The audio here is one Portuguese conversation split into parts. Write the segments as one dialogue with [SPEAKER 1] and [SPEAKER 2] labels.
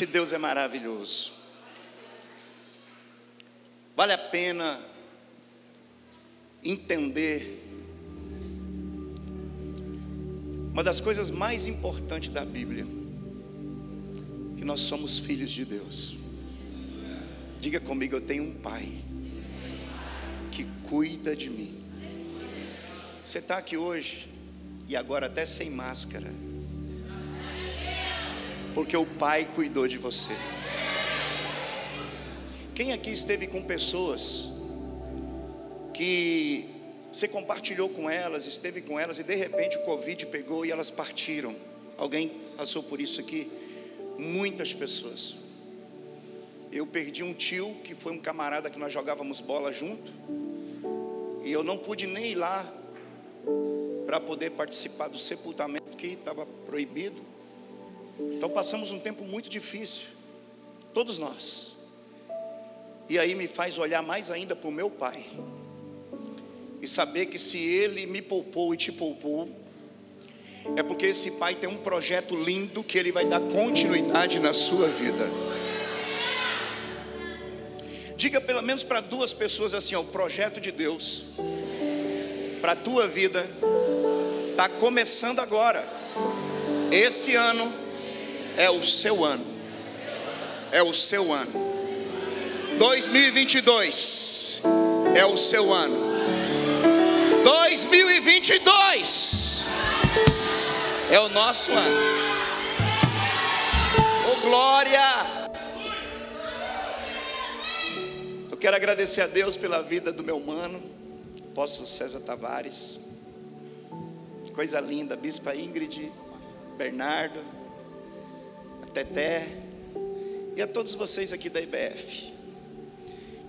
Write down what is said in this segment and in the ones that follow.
[SPEAKER 1] Esse Deus é maravilhoso. Vale a pena entender uma das coisas mais importantes da Bíblia, que nós somos filhos de Deus. Diga comigo, eu tenho um pai que cuida de mim. Você está aqui hoje e agora até sem máscara, porque o pai cuidou de você. Quem aqui esteve com pessoas que você compartilhou com elas, esteve com elas e de repente o Covid pegou e elas partiram. Alguém passou por isso aqui? Muitas pessoas. Eu perdi um tio que foi um camarada que nós jogávamos bola junto. E eu não pude nem ir lá para poder participar do sepultamento que estava proibido. Então passamos um tempo muito difícil. Todos nós. E aí me faz olhar mais ainda para o meu pai e saber que se Ele me poupou e te poupou, é porque esse Pai tem um projeto lindo que Ele vai dar continuidade na sua vida. Diga pelo menos para duas pessoas assim: ó, o projeto de Deus para a tua vida está começando agora. Esse ano é o seu ano. É o seu ano. 2022 é o seu ano. 2022 é o nosso ano. Oh glória! Eu quero agradecer a Deus pela vida do meu mano, apóstolo César Tavares. Coisa linda, bispa Ingrid, Bernardo, Teté e a todos vocês aqui da IBF.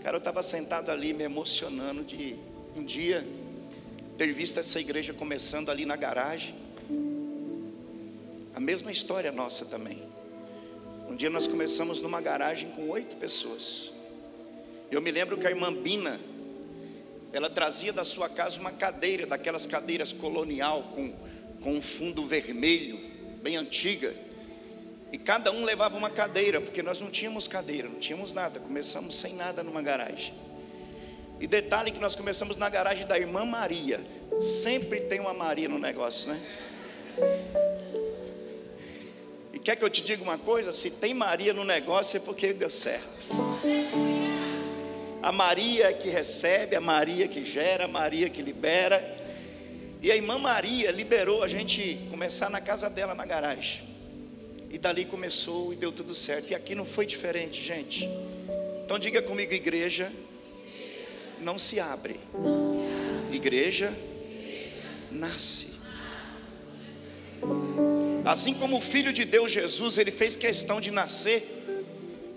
[SPEAKER 1] Cara, eu estava sentado ali me emocionando de um dia ter visto essa igreja começando ali na garagem. A mesma história nossa também. Um dia nós começamos numa garagem com oito pessoas. Eu me lembro que a irmã Bina, ela trazia da sua casa uma cadeira, daquelas cadeiras colonial com, com um fundo vermelho, bem antiga. E cada um levava uma cadeira, porque nós não tínhamos cadeira, não tínhamos nada. Começamos sem nada numa garagem. E detalhe que nós começamos na garagem da irmã Maria. Sempre tem uma Maria no negócio, né? E quer que eu te diga uma coisa? Se tem Maria no negócio é porque deu certo. A Maria é que recebe, a Maria que gera, a Maria que libera. E a irmã Maria liberou a gente começar na casa dela na garagem. E dali começou e deu tudo certo. E aqui não foi diferente, gente. Então diga comigo, igreja, não se abre. Igreja nasce. Assim como o Filho de Deus Jesus, ele fez questão de nascer,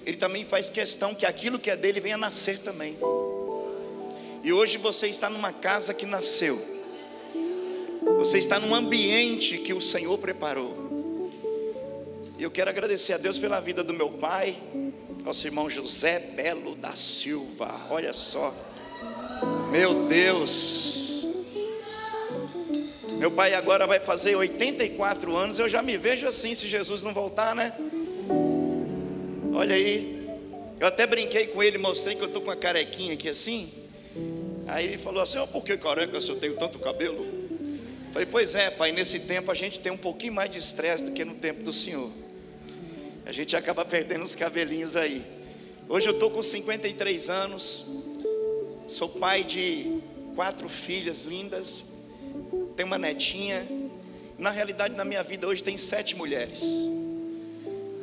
[SPEAKER 1] ele também faz questão que aquilo que é dele venha nascer também. E hoje você está numa casa que nasceu, você está num ambiente que o Senhor preparou. Eu quero agradecer a Deus pela vida do meu pai, nosso irmão José Belo da Silva, olha só. Meu Deus. Meu pai agora vai fazer 84 anos. Eu já me vejo assim, se Jesus não voltar, né? Olha aí. Eu até brinquei com ele, mostrei que eu estou com a carequinha aqui assim. Aí ele falou assim: oh, por que careca se eu tenho tanto cabelo? Falei, pois é, pai, nesse tempo a gente tem um pouquinho mais de estresse do que no tempo do Senhor. A gente acaba perdendo os cabelinhos aí. Hoje eu estou com 53 anos, Sou pai de quatro filhas lindas, tenho uma netinha. Na realidade, na minha vida hoje tem sete mulheres.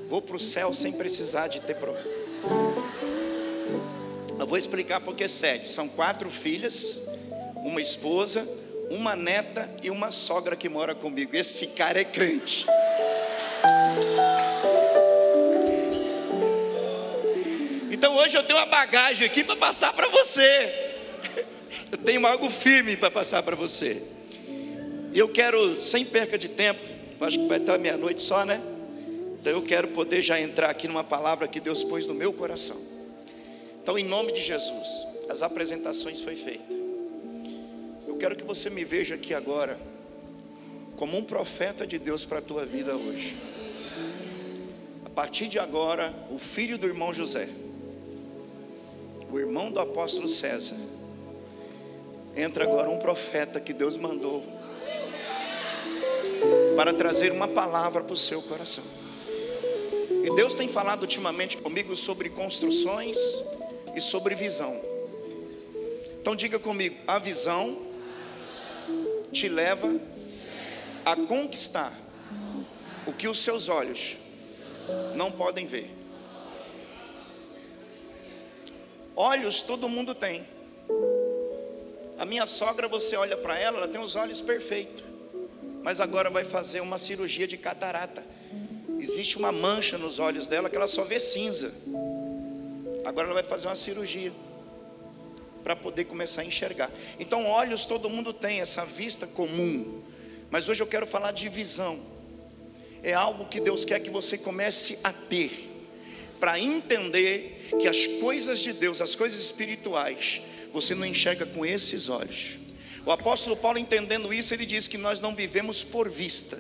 [SPEAKER 1] Vou para o céu sem precisar de ter problema. Eu vou explicar porque sete. São quatro filhas, uma esposa, uma neta e uma sogra que mora comigo. Esse cara é crente. Hoje eu tenho uma bagagem aqui para passar para você. Eu tenho algo firme para passar para você. E eu quero, sem perca de tempo, acho que vai estar meia-noite só, né? Então eu quero poder já entrar aqui numa palavra que Deus pôs no meu coração. Então, em nome de Jesus, as apresentações foi feita. Eu quero que você me veja aqui agora como um profeta de Deus para a tua vida hoje. A partir de agora, o filho do irmão José, o irmão do apóstolo César, entra agora um profeta que Deus mandou para trazer uma palavra para o seu coração. E Deus tem falado ultimamente comigo sobre construções e sobre visão. Então diga comigo: a visão te leva a conquistar o que os seus olhos não podem ver. Olhos todo mundo tem. A minha sogra, você olha para ela, ela tem os olhos perfeitos, mas agora vai fazer uma cirurgia de catarata. Existe uma mancha nos olhos dela que ela só vê cinza. Agora ela vai fazer uma cirurgia para poder começar a enxergar. Então, olhos todo mundo tem, essa vista comum. Mas hoje eu quero falar de visão. É algo que Deus quer que você comece a ter, para entender que as coisas de Deus, as coisas espirituais, você não enxerga com esses olhos. O apóstolo Paulo, entendendo isso, ele diz que nós não vivemos por vista,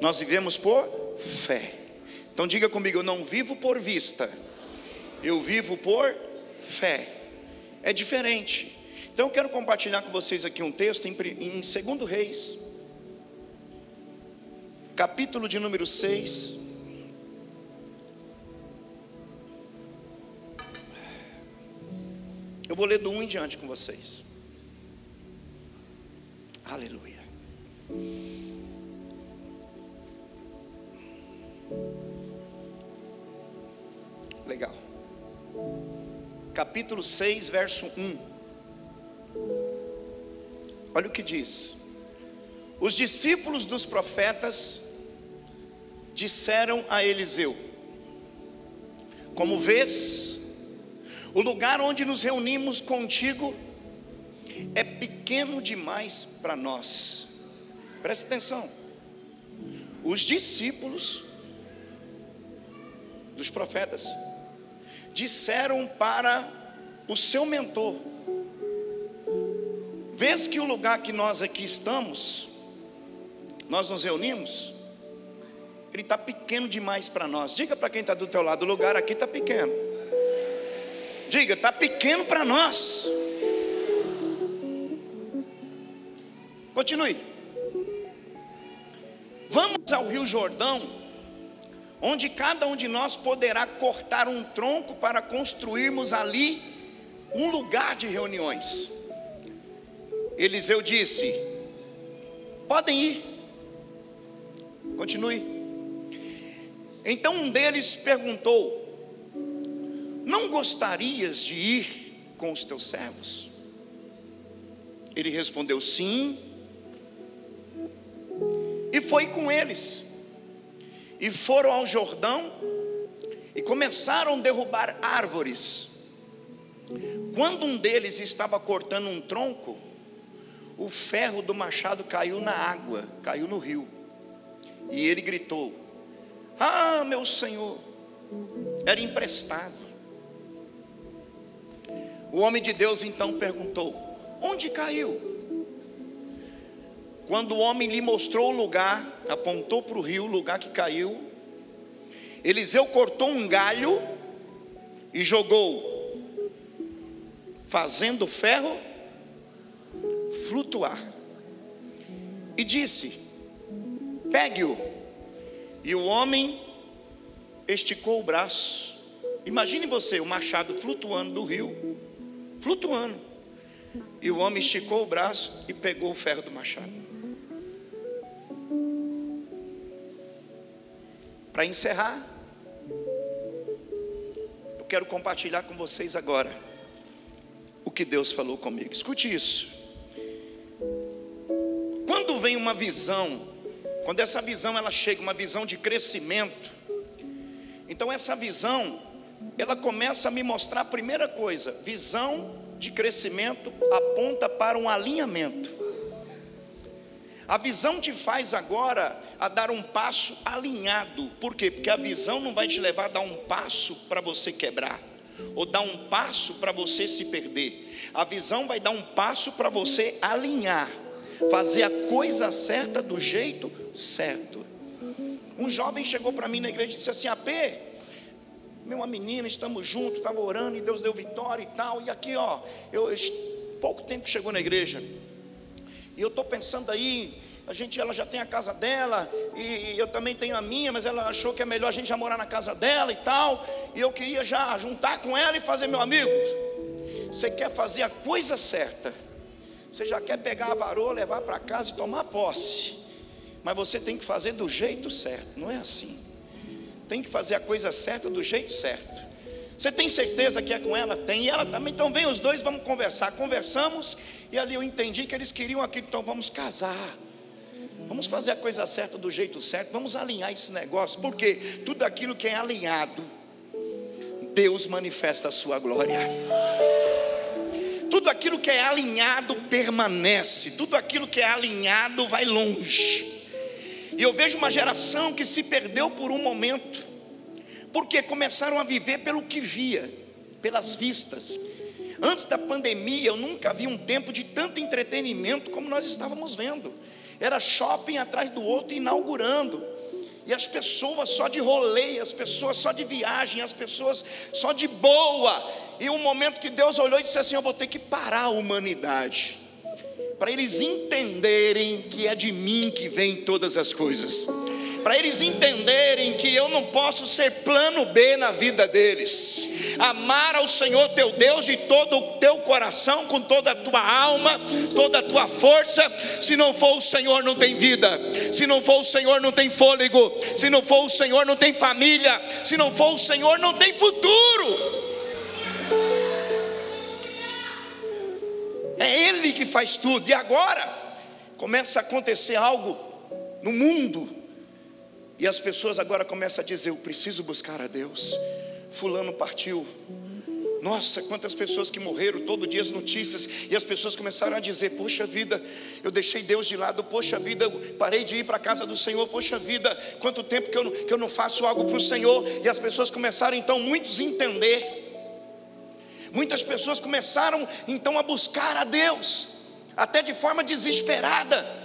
[SPEAKER 1] nós vivemos por fé. Então diga comigo, eu não vivo por vista, eu vivo por fé. É diferente. Então eu quero compartilhar com vocês aqui um texto em, em 2 Reis, capítulo de número 6. Eu vou ler do 1 em diante com vocês. Aleluia. Legal. Capítulo 6, verso 1. Olha o que diz: Os discípulos dos profetas disseram a Eliseu: Como vês, o lugar onde nos reunimos contigo é pequeno demais para nós. Presta atenção. Os discípulos dos profetas disseram para o seu mentor: Vês que o lugar que nós aqui estamos, nós nos reunimos, ele está pequeno demais para nós. Diga para quem está do teu lado, o lugar aqui está pequeno. Diga, está pequeno para nós. Continue. Vamos ao Rio Jordão onde cada um de nós poderá cortar um tronco para construirmos ali um lugar de reuniões. Eliseu disse: Podem ir. Continue. Então um deles perguntou: Não gostarias de ir com os teus servos? Ele respondeu: Sim. E foi com eles e foram ao Jordão e começaram a derrubar árvores. Quando um deles estava cortando um tronco, o ferro do machado caiu na água, caiu no rio. E ele gritou: Ah, meu senhor, era emprestado. O homem de Deus então perguntou: Onde caiu? Quando o homem lhe mostrou o lugar, apontou para o rio, o lugar que caiu, Eliseu cortou um galho e jogou, fazendo o ferro flutuar. E disse: Pegue-o. E o homem esticou o braço. Imagine você, o machado flutuando do rio, flutuando. E o homem esticou o braço e pegou o ferro do machado. Para encerrar, eu quero compartilhar com vocês agora o que Deus falou comigo. Escute isso. Quando vem uma visão, quando essa visão ela chega, uma visão de crescimento, então essa visão ela começa a me mostrar a primeira coisa, visão de crescimento aponta para um alinhamento. A visão te faz agora a dar um passo alinhado. Por quê? Porque a visão não vai te levar a dar um passo para você quebrar, ou dar um passo para você se perder. A visão vai dar um passo para você alinhar, fazer a coisa certa do jeito certo. Um jovem chegou para mim na igreja e disse assim: AP, uma menina, estamos juntos, estava orando e Deus deu vitória e tal. E aqui, ó, eu, pouco tempo que chegou na igreja, e eu estou pensando aí, a gente, ela já tem a casa dela, e, e eu também tenho a minha, mas ela achou que é melhor a gente já morar na casa dela e tal. E eu queria já juntar com ela e fazer, meu amigo. Você quer fazer a coisa certa, você já quer pegar a varoa, levar para casa e tomar posse, mas você tem que fazer do jeito certo, não é assim. Tem que fazer a coisa certa do jeito certo. Você tem certeza que é com ela? Tem, e ela também. Então vem os dois, vamos conversar. Conversamos e ali eu entendi que eles queriam aquilo, então vamos casar. Vamos fazer a coisa certa do jeito certo, vamos alinhar esse negócio, porque tudo aquilo que é alinhado, Deus manifesta a sua glória. Tudo aquilo que é alinhado permanece, tudo aquilo que é alinhado vai longe. E eu vejo uma geração que se perdeu por um momento, porque começaram a viver pelo que via, pelas vistas. Antes da pandemia, eu nunca vi um tempo de tanto entretenimento como nós estávamos vendo. Era shopping atrás do outro inaugurando. E as pessoas só de rolê, as pessoas só de viagem, as pessoas só de boa. E um momento que Deus olhou e disse assim: Eu vou ter que parar a humanidade para eles entenderem que é de mim que vem todas as coisas, para eles entenderem que eu não posso ser plano B na vida deles. Amar ao Senhor teu Deus de todo o teu coração, com toda a tua alma, toda a tua força. Se não for o Senhor, não tem vida. Se não for o Senhor, não tem fôlego. Se não for o Senhor, não tem família. Se não for o Senhor, não tem futuro. É Ele que faz tudo. E agora começa a acontecer algo no mundo. E as pessoas agora começam a dizer: Eu preciso buscar a Deus. Fulano partiu. Nossa, quantas pessoas que morreram, todo dia as notícias, e as pessoas começaram a dizer: Poxa vida, eu deixei Deus de lado, poxa vida, eu parei de ir para a casa do Senhor, poxa vida, quanto tempo que eu não, que eu não faço algo para o Senhor, e as pessoas começaram então, muitos, a entender Muitas pessoas começaram então a buscar a Deus, até de forma desesperada.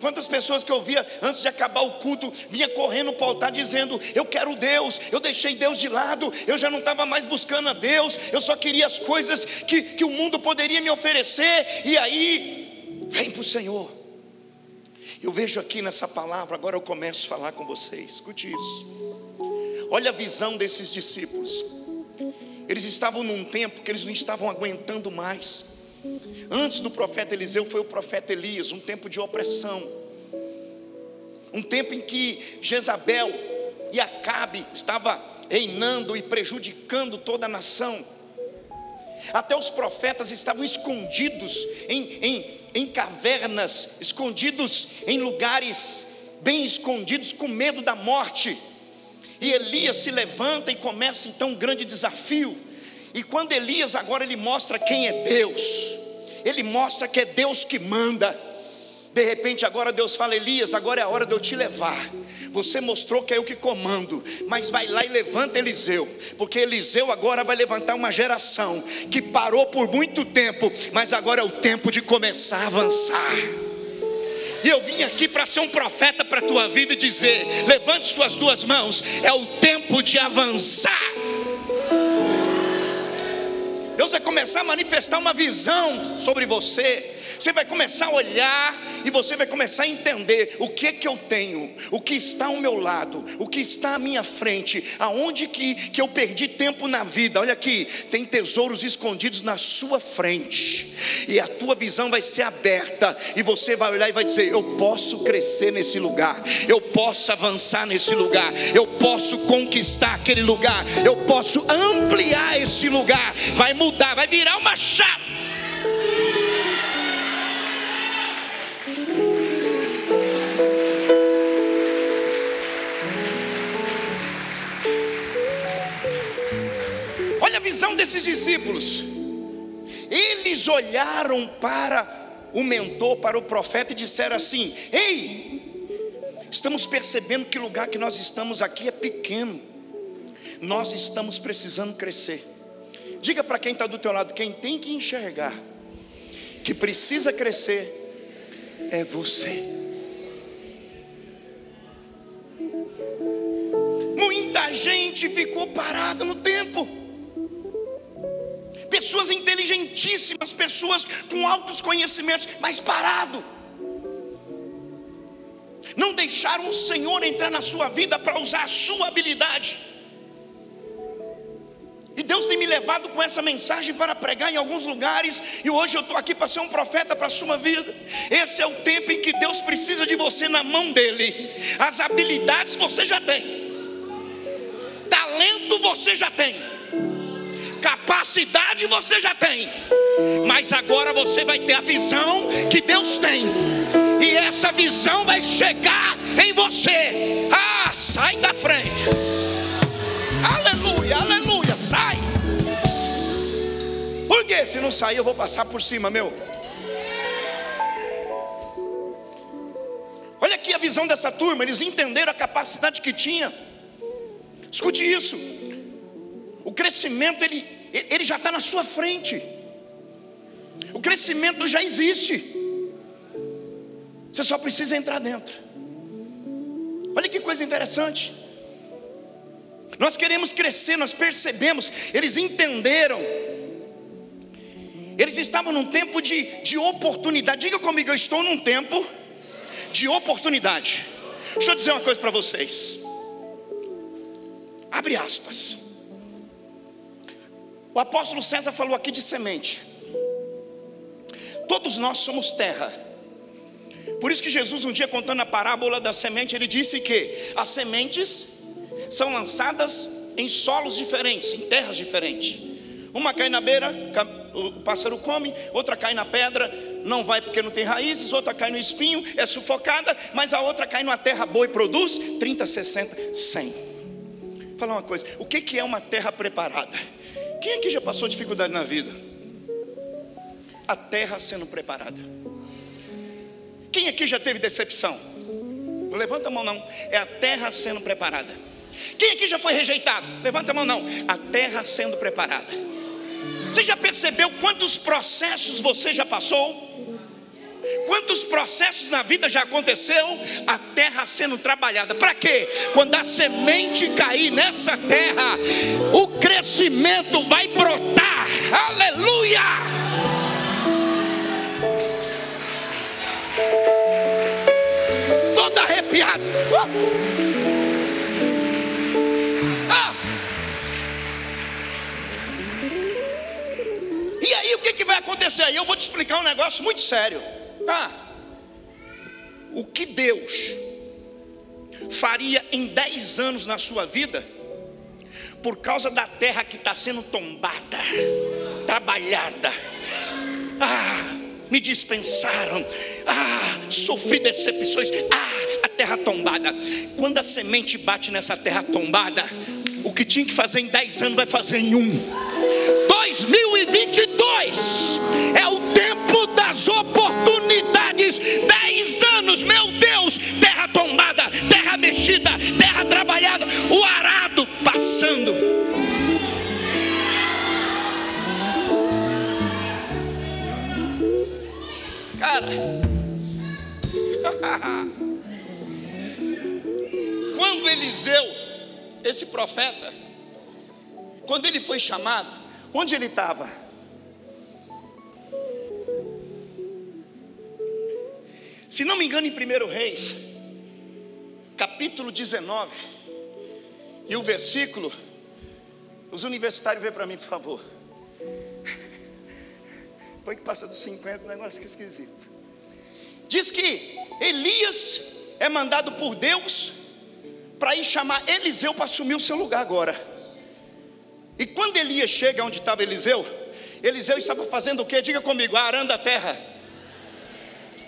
[SPEAKER 1] Quantas pessoas que eu via antes de acabar o culto, vinha correndo para o altar dizendo: Eu quero Deus, eu deixei Deus de lado, eu já não estava mais buscando a Deus, eu só queria as coisas que, que o mundo poderia me oferecer, e aí, vem para o Senhor. Eu vejo aqui nessa palavra, agora eu começo a falar com vocês, escute isso. Olha a visão desses discípulos. Eles estavam num tempo que eles não estavam aguentando mais. Antes do profeta Eliseu foi o profeta Elias, um tempo de opressão. Um tempo em que Jezabel e Acabe estava reinando e prejudicando toda a nação. Até os profetas estavam escondidos em, em, em cavernas, escondidos em lugares bem escondidos, com medo da morte. E Elias se levanta e começa então um grande desafio. E quando Elias agora ele mostra quem é Deus, ele mostra que é Deus que manda. De repente agora Deus fala: Elias, agora é a hora de eu te levar. Você mostrou que é eu que comando, mas vai lá e levanta Eliseu, porque Eliseu agora vai levantar uma geração que parou por muito tempo, mas agora é o tempo de começar a avançar. E eu vim aqui para ser um profeta para a tua vida e dizer: levante suas duas mãos, é o tempo de avançar. Deus vai começar a manifestar uma visão sobre você. Você vai começar a olhar e você vai começar a entender o que que eu tenho, o que está ao meu lado, o que está à minha frente, aonde que, que eu perdi tempo na vida. Olha aqui, tem tesouros escondidos na sua frente, e a tua visão vai ser aberta, e você vai olhar e vai dizer: Eu posso crescer nesse lugar, eu posso avançar nesse lugar, eu posso conquistar aquele lugar, eu posso ampliar esse lugar. Vai mudar, vai virar uma chave. Visão desses discípulos. Eles olharam para o mentor, para o profeta e disseram assim: Ei, estamos percebendo que o lugar que nós estamos aqui é pequeno. Nós estamos precisando crescer. Diga para quem está do teu lado, quem tem que enxergar que precisa crescer é você. gente ficou parada no tempo. Pessoas inteligentíssimas, pessoas com altos conhecimentos, mas parado. Não deixaram o Senhor entrar na sua vida para usar a sua habilidade. E Deus tem me levado com essa mensagem para pregar em alguns lugares, e hoje eu estou aqui para ser um profeta para a sua vida. Esse é o tempo em que Deus precisa de você na mão dEle. As habilidades você já tem, talento você já tem, capacidade você já tem, mas agora você vai ter a visão que Deus tem, e essa visão vai chegar em você. Ah, sai da frente. Aleluia, aleluia, sai. Porque se não sair, eu vou passar por cima, meu. Olha aqui a visão dessa turma, eles entenderam a capacidade que tinha. Escute isso. O crescimento ele, ele já está na sua frente. O crescimento já existe. Você só precisa entrar dentro. Olha que coisa interessante. Nós queremos crescer, nós percebemos, eles entenderam. Eles estavam num tempo de, de oportunidade. Diga comigo, eu estou num tempo de oportunidade. Deixa eu dizer uma coisa para vocês. Abre aspas. O apóstolo César falou aqui de semente. Todos nós somos terra. Por isso que Jesus, um dia contando a parábola da semente, ele disse que as sementes são lançadas em solos diferentes, em terras diferentes. Uma cai na beira, o pássaro come, outra cai na pedra, não vai porque não tem raízes, outra cai no espinho, é sufocada, mas a outra cai numa terra boa e produz 30, 60, 100. Vou falar uma coisa, o que é uma terra preparada? Quem aqui já passou dificuldade na vida? A terra sendo preparada. Quem aqui já teve decepção? Não levanta a mão não, é a terra sendo preparada. Quem aqui já foi rejeitado? Levanta a mão não, a terra sendo preparada. Você já percebeu quantos processos você já passou? Quantos processos na vida já aconteceu? A terra sendo trabalhada. Para quê? Quando a semente cair nessa terra, o crescimento vai brotar. Aleluia! Toda arrepiada. Ah! E aí o que, que vai acontecer? Eu vou te explicar um negócio muito sério. Ah, o que Deus faria em 10 anos na sua vida, por causa da terra que está sendo tombada, trabalhada, ah, me dispensaram, ah, sofri decepções, ah, a terra tombada. Quando a semente bate nessa terra tombada, o que tinha que fazer em 10 anos vai fazer em um. 2022 é o das oportunidades. Dez anos, meu Deus, terra tombada, terra mexida, terra trabalhada, o arado passando. Cara, quando Eliseu, esse profeta, quando ele foi chamado, Onde ele estava? Se não me engano, em 1 Reis, capítulo 19, e o versículo, os universitários vê para mim, por favor. Põe que passa dos 50, negócio que esquisito. Diz que Elias é mandado por Deus para ir chamar Eliseu para assumir o seu lugar agora. E quando Elias chega onde estava Eliseu, Eliseu estava fazendo o que? Diga comigo, arando a terra.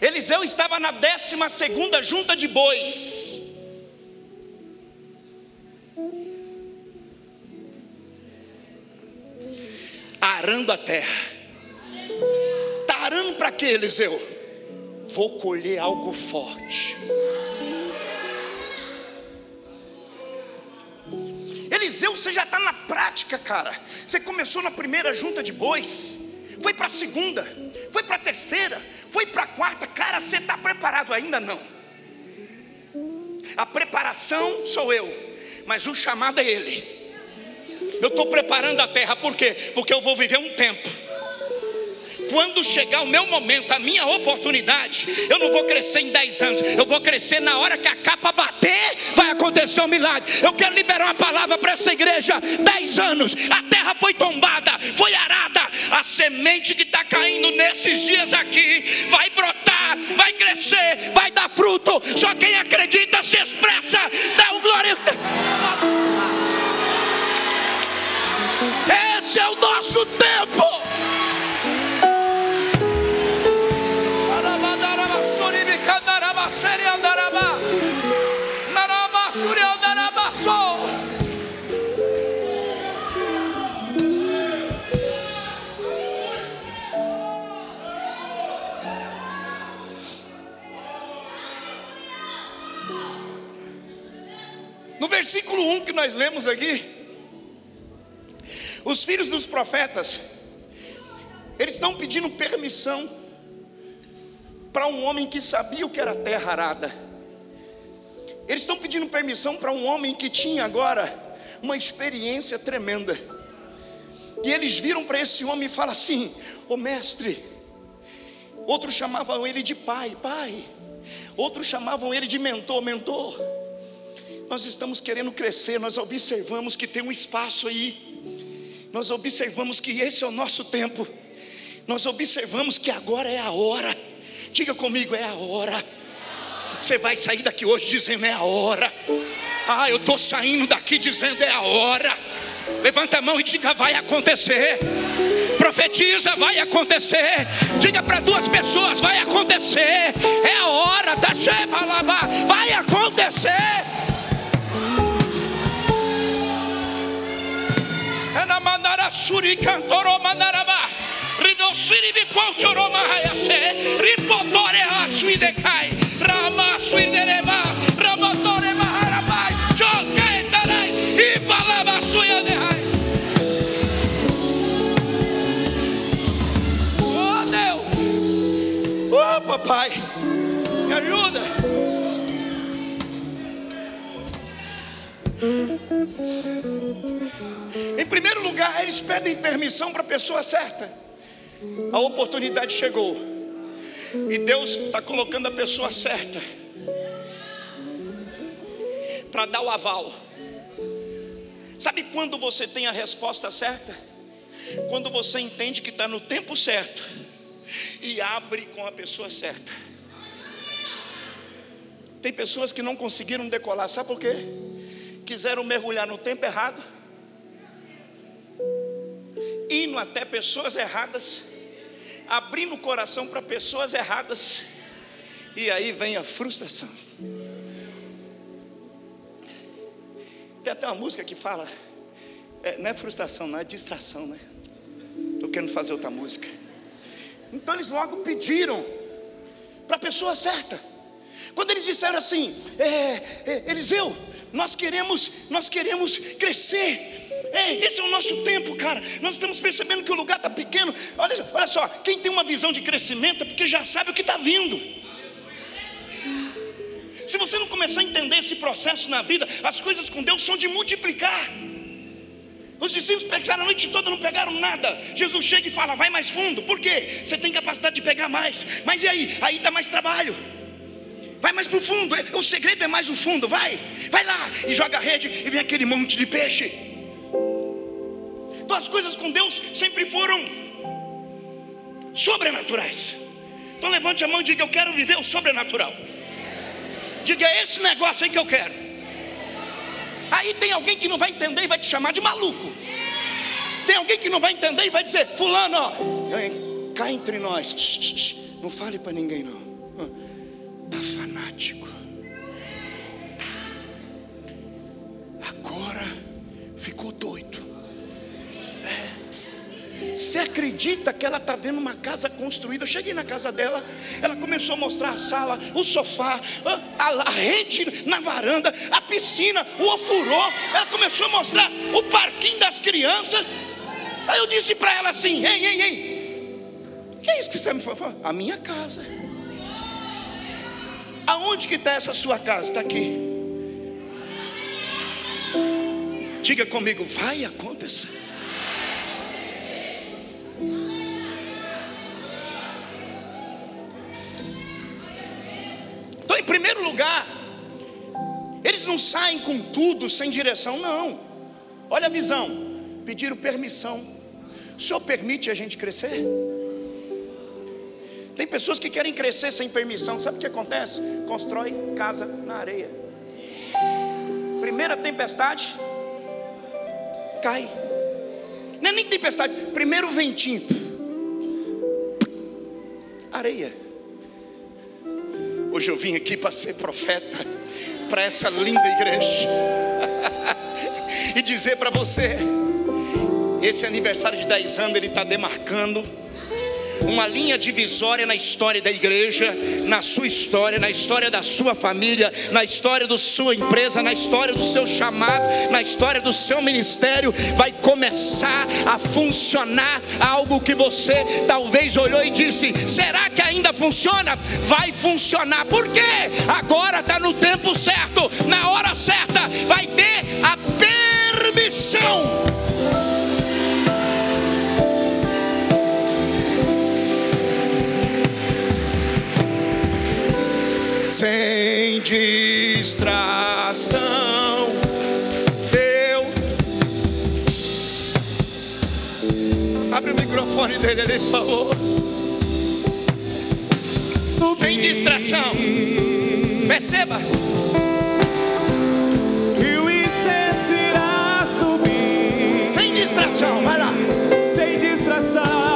[SPEAKER 1] Eliseu estava na décima segunda junta de bois. Arando a terra. Está arando para quê, Eliseu? Vou colher algo forte. Eliseu, você já está na prática, cara. Você começou na primeira junta de bois, foi para a segunda, foi para a terceira, foi para a quarta. Cara, você está preparado ainda não? A preparação sou eu,
[SPEAKER 2] mas o chamado é Ele. Eu estou preparando a terra, por quê? Porque eu vou viver um tempo quando chegar o meu momento, a minha oportunidade, eu não vou crescer em 10 anos, eu vou crescer na hora que a capa bater, vai acontecer um milagre. Eu quero liberar uma palavra para essa igreja: 10 anos, a terra foi tombada, foi arada, a semente que está caindo nesses dias aqui vai brotar, vai crescer, vai dar fruto. Só quem acredita se expressa, dá um glória. Esse é o nosso tempo.
[SPEAKER 1] Versículo 1 que nós lemos aqui, os filhos dos profetas, eles estão pedindo permissão para um homem que sabia o que era terra arada. Eles estão pedindo permissão para um homem que tinha agora uma experiência tremenda. E eles viram para esse homem e falam assim: Ô mestre, outros chamavam ele de pai, pai, outros chamavam ele de mentor, mentor. Nós estamos querendo crescer, nós observamos que tem um espaço aí, nós observamos que esse é o nosso tempo, nós observamos que agora é a hora. Diga comigo, é a hora. Você vai sair daqui hoje dizendo é a hora. Ah, eu estou saindo daqui dizendo é a hora. Levanta a mão e diga vai acontecer. Profetiza, vai acontecer. Diga para duas pessoas, vai acontecer. É a hora, tá cheio, manara suri cantoro manaraba. Ridosiri bi quanchoro mahayase. Ripotore asui decai. Rama sui derebas. Ramotore maharabai. Choque tarai. E falava suia dehai. Oh Deus. Oh papai. Me ajuda. Primeiro lugar, eles pedem permissão para a pessoa certa. A oportunidade chegou. E Deus está colocando a pessoa certa para dar o aval. Sabe quando você tem a resposta certa? Quando você entende que está no tempo certo e abre com a pessoa certa. Tem pessoas que não conseguiram decolar, sabe por quê? Quiseram mergulhar no tempo errado, indo até pessoas erradas, abrindo o coração para pessoas erradas, e aí vem a frustração. Tem até uma música que fala, é, não é frustração, não é distração, né? Estou querendo fazer outra música. Então eles logo pediram para a pessoa certa. Quando eles disseram assim, é, é, Eliseu, nós queremos, nós queremos crescer. É, esse é o nosso tempo, cara. Nós estamos percebendo que o lugar está pequeno. Olha, olha só, quem tem uma visão de crescimento é porque já sabe o que está vindo. Se você não começar a entender esse processo na vida, as coisas com Deus são de multiplicar. Os discípulos pegaram a noite toda, não pegaram nada. Jesus chega e fala: vai mais fundo. Por quê? Você tem capacidade de pegar mais. Mas e aí? Aí dá mais trabalho. Vai mais para o fundo. O segredo é mais no fundo. Vai, vai lá e joga a rede e vem aquele monte de peixe. Então as coisas com Deus sempre foram sobrenaturais. Então levante a mão e diga: Eu quero viver o sobrenatural. Diga: É esse negócio aí que eu quero. Aí tem alguém que não vai entender e vai te chamar de maluco. Tem alguém que não vai entender e vai dizer: Fulano, ó, cá entre nós, não fale para ninguém não. Está fanático. Agora ficou doido. Você acredita que ela está vendo uma casa construída? Eu cheguei na casa dela, ela começou a mostrar a sala, o sofá, a, a, a rede na varanda, a piscina, o ofurô. Ela começou a mostrar o parquinho das crianças. Aí eu disse para ela assim: Ei, ei, ei, que é isso que você está me falando? A minha casa. Aonde que está essa sua casa? Está aqui. Diga comigo, vai acontecer. Então, em primeiro lugar, eles não saem com tudo sem direção, não. Olha a visão. Pediram permissão. O Senhor permite a gente crescer? Tem pessoas que querem crescer sem permissão. Sabe o que acontece? Constrói casa na areia. Primeira tempestade, cai. Não é nem tempestade, primeiro ventinho. Areia. Hoje eu vim aqui para ser profeta para essa linda igreja. E dizer para você: esse aniversário de 10 anos ele está demarcando uma linha divisória na história da igreja, na sua história, na história da sua família, na história da sua empresa, na história do seu chamado, na história do seu ministério. Vai começar a funcionar algo que você talvez olhou e disse: será que ainda funciona? Vai funcionar, por quê? Agora está no tempo certo, na hora certa, vai ter a permissão. Sem distração. Eu. Abre o microfone dele ali, por favor. Sem distração. Perceba.
[SPEAKER 3] E o incenso irá subir.
[SPEAKER 1] Sem distração, vai lá.
[SPEAKER 3] Sem distração.